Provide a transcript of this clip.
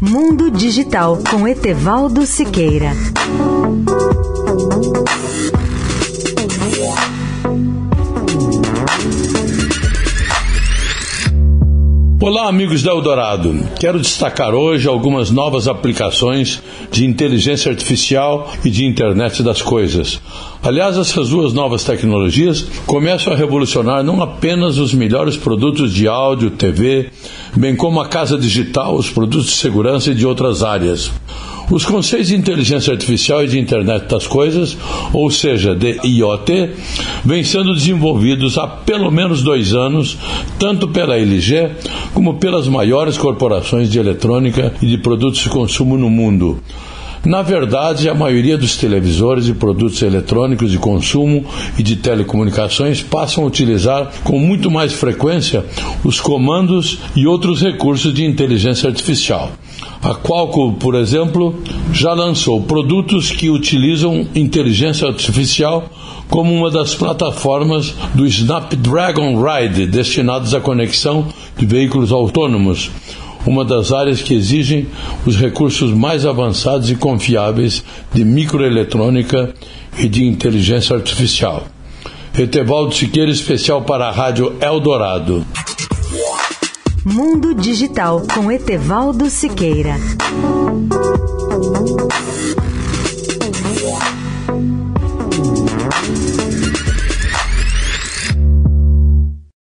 Mundo Digital com Etevaldo Siqueira. Olá, amigos da Eldorado. Quero destacar hoje algumas novas aplicações de inteligência artificial e de internet das coisas. Aliás, essas duas novas tecnologias começam a revolucionar não apenas os melhores produtos de áudio, TV, bem como a casa digital, os produtos de segurança e de outras áreas. Os conceitos de inteligência artificial e de internet das coisas, ou seja, de IoT, vêm sendo desenvolvidos há pelo menos dois anos, tanto pela LG como pelas maiores corporações de eletrônica e de produtos de consumo no mundo. Na verdade, a maioria dos televisores e produtos eletrônicos de consumo e de telecomunicações passam a utilizar com muito mais frequência os comandos e outros recursos de inteligência artificial. A Qualcomm, por exemplo, já lançou produtos que utilizam inteligência artificial como uma das plataformas do Snapdragon Ride destinados à conexão de veículos autônomos uma das áreas que exigem os recursos mais avançados e confiáveis de microeletrônica e de inteligência artificial. Etevaldo Siqueira, especial para a Rádio Eldorado. Mundo Digital com Etevaldo Siqueira.